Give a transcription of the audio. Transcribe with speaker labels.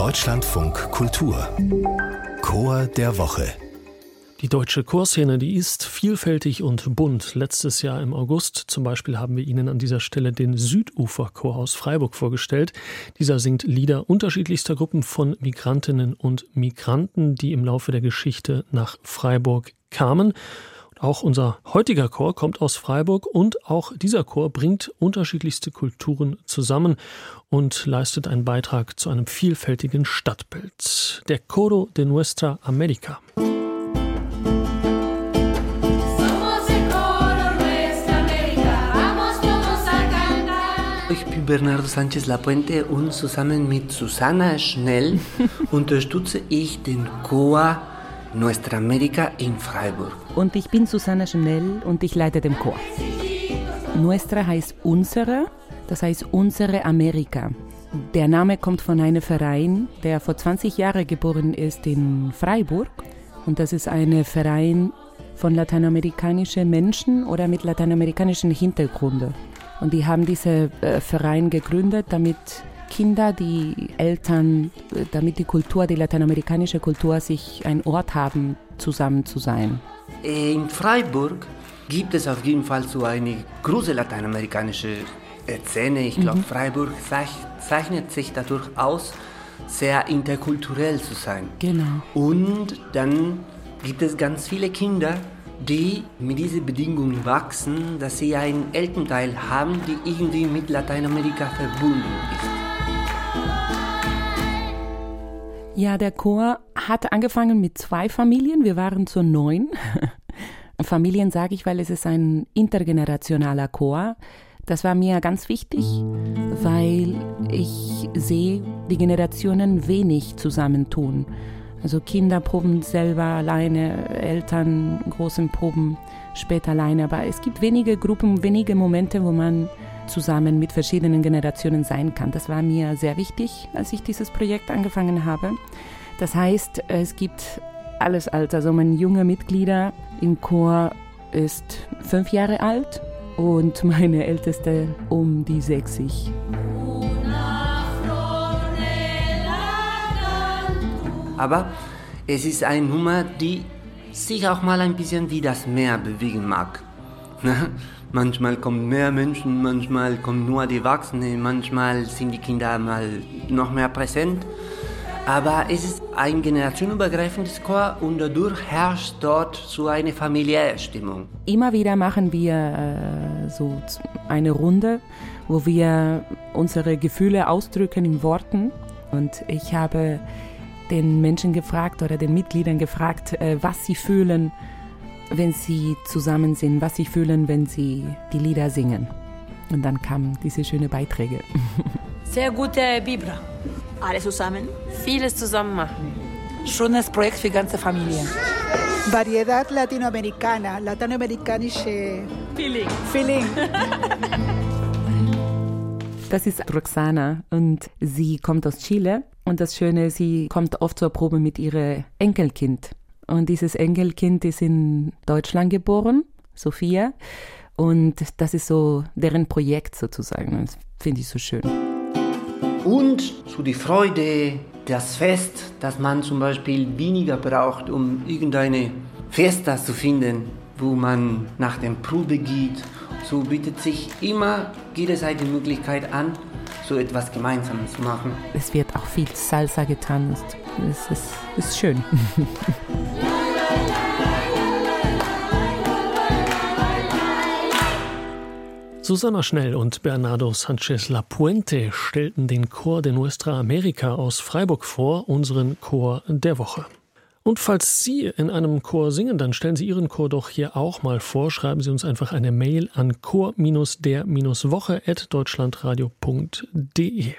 Speaker 1: Deutschlandfunk Kultur Chor der Woche
Speaker 2: die deutsche Chorszene, die ist vielfältig und bunt. Letztes Jahr im August zum Beispiel haben wir Ihnen an dieser Stelle den Süduferchor aus Freiburg vorgestellt. Dieser singt Lieder unterschiedlichster Gruppen von Migrantinnen und Migranten, die im Laufe der Geschichte nach Freiburg kamen. Auch unser heutiger Chor kommt aus Freiburg und auch dieser Chor bringt unterschiedlichste Kulturen zusammen und leistet einen Beitrag zu einem vielfältigen Stadtbild. Der Coro de Nuestra America.
Speaker 3: Bernardo Sanchez Lapuente und zusammen mit Susana Schnell unterstütze ich den Chor Nuestra America in Freiburg.
Speaker 4: Und ich bin Susana Schnell und ich leite den Chor. Nuestra heißt unsere, das heißt unsere Amerika. Der Name kommt von einem Verein, der vor 20 Jahren geboren ist in Freiburg. Und das ist ein Verein von lateinamerikanischen Menschen oder mit lateinamerikanischen Hintergründen. Und die haben diesen äh, Verein gegründet, damit Kinder, die Eltern, äh, damit die Kultur, die lateinamerikanische Kultur, sich einen Ort haben, zusammen zu sein.
Speaker 3: In Freiburg gibt es auf jeden Fall so eine große lateinamerikanische Szene. Ich glaube, mhm. Freiburg zeichnet sich dadurch aus, sehr interkulturell zu sein.
Speaker 4: Genau.
Speaker 3: Und dann gibt es ganz viele Kinder, die mit diesen Bedingungen wachsen, dass sie einen Elternteil haben, die irgendwie mit Lateinamerika verbunden ist.
Speaker 4: Ja, der Chor hat angefangen mit zwei Familien. Wir waren zu neun. Familien sage ich, weil es ist ein intergenerationaler Chor. Das war mir ganz wichtig, weil ich sehe, die Generationen wenig zusammentun. Also Kinder proben selber alleine, Eltern großen Proben später alleine. Aber es gibt wenige Gruppen, wenige Momente, wo man zusammen mit verschiedenen Generationen sein kann. Das war mir sehr wichtig, als ich dieses Projekt angefangen habe. Das heißt, es gibt alles Alter. Also mein junge Mitglieder im Chor ist fünf Jahre alt und meine älteste um die 60.
Speaker 3: aber es ist eine Nummer, die sich auch mal ein bisschen wie das Meer bewegen mag. Manchmal kommen mehr Menschen, manchmal kommen nur die Erwachsenen, manchmal sind die Kinder mal noch mehr präsent. Aber es ist ein generationenübergreifendes Chor und dadurch herrscht dort so eine familiäre Stimmung.
Speaker 4: Immer wieder machen wir äh, so eine Runde, wo wir unsere Gefühle ausdrücken in Worten. Und ich habe den Menschen gefragt oder den Mitgliedern gefragt, äh, was sie fühlen, wenn sie zusammen sind, was sie fühlen, wenn sie die Lieder singen. Und dann kamen diese schönen Beiträge.
Speaker 5: Sehr gute Vibra. Alle zusammen.
Speaker 6: Vieles zusammen machen.
Speaker 5: Schönes Projekt für die ganze Familie.
Speaker 7: Variedad latinoamericana, latinoamerikanische
Speaker 5: Feeling.
Speaker 7: Feeling.
Speaker 4: Das ist Roxana und sie kommt aus Chile und das Schöne, sie kommt oft zur Probe mit ihrem Enkelkind. Und dieses Enkelkind ist in Deutschland geboren, Sophia. Und das ist so deren Projekt sozusagen. Das finde ich so schön.
Speaker 3: Und zu die Freude, das Fest, dass man zum Beispiel weniger braucht, um irgendeine Festa zu finden, wo man nach dem Probe geht. So bietet sich immer jederzeit die Möglichkeit an, so etwas Gemeinsames zu machen.
Speaker 4: Es wird auch viel Salsa getanzt. Es ist, ist schön.
Speaker 2: Susanna Schnell und Bernardo Sanchez Lapuente stellten den Chor de Nuestra America aus Freiburg vor, unseren Chor der Woche. Und falls Sie in einem Chor singen, dann stellen Sie Ihren Chor doch hier auch mal vor. Schreiben Sie uns einfach eine Mail an chor-der-woche at deutschlandradio.de.